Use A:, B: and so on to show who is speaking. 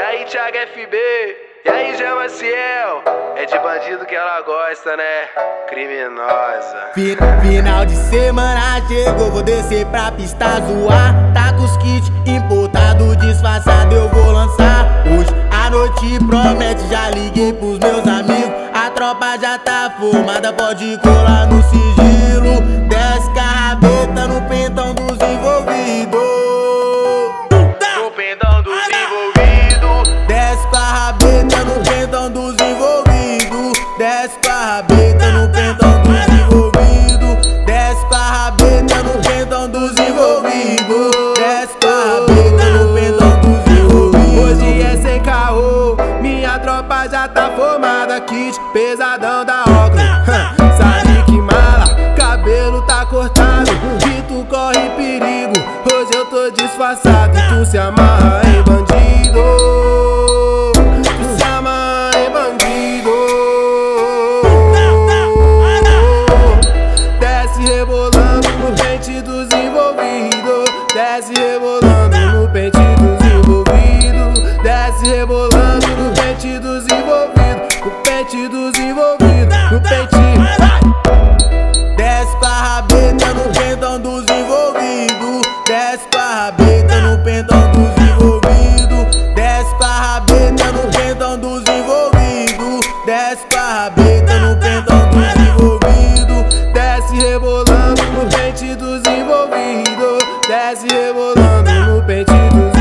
A: E aí, Thiago FB? E aí, Jean Maciel? É de bandido que ela gosta, né? Criminosa.
B: Final de semana chegou, vou descer pra pista zoar. Tá com os kits importado, disfarçado, eu vou lançar. Hoje a noite promete, já liguei pros meus amigos. A tropa já tá formada, pode colar no sigilo. Desce com a rabeta no pentão dos envolvidos. Desce com a rabeta no pentão dos envolvidos. Desce com a rabeta no pentão dos envolvidos.
C: Hoje é sem caô, minha tropa já tá formada. Kit pesadão da. Hã, Sabe que mala, cabelo tá cortado. E tu corre perigo. Hoje eu tô disfarçado tu se amarra em Desce rebolando no pente dos envolvidos. No pente dos envolvidos. No pente.
B: Desce com a rabeta no pentão dos envolvidos. Desce com a rabeta no pentão dos envolvidos. Desce com a rabeta no pentão dos envolvidos. Desce com a rabeta no pentão dos envolvidos.
C: Desce rebolando no pente dos envolvidos. Desce rebolando no pente dos envolvidos.